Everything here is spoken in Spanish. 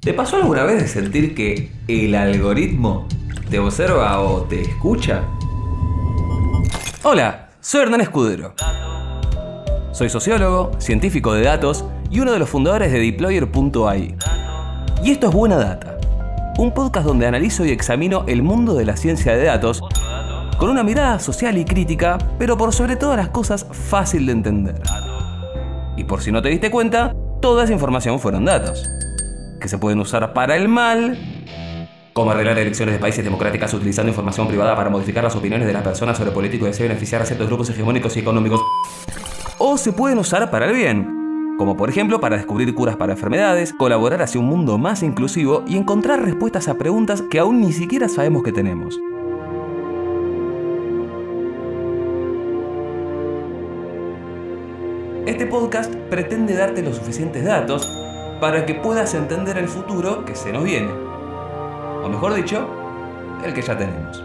¿Te pasó alguna vez de sentir que el algoritmo te observa o te escucha? Hola, soy Hernán Escudero. Soy sociólogo, científico de datos y uno de los fundadores de Deployer.ai. Y esto es Buena Data, un podcast donde analizo y examino el mundo de la ciencia de datos con una mirada social y crítica, pero por sobre todas las cosas fácil de entender. Y por si no te diste cuenta, toda esa información fueron datos, que se pueden usar para el mal, como arreglar elecciones de países democráticas utilizando información privada para modificar las opiniones de las personas sobre políticos y así beneficiar a ciertos grupos hegemónicos y económicos, o se pueden usar para el bien, como por ejemplo para descubrir curas para enfermedades, colaborar hacia un mundo más inclusivo y encontrar respuestas a preguntas que aún ni siquiera sabemos que tenemos. Este podcast pretende darte los suficientes datos para que puedas entender el futuro que se nos viene. O mejor dicho, el que ya tenemos.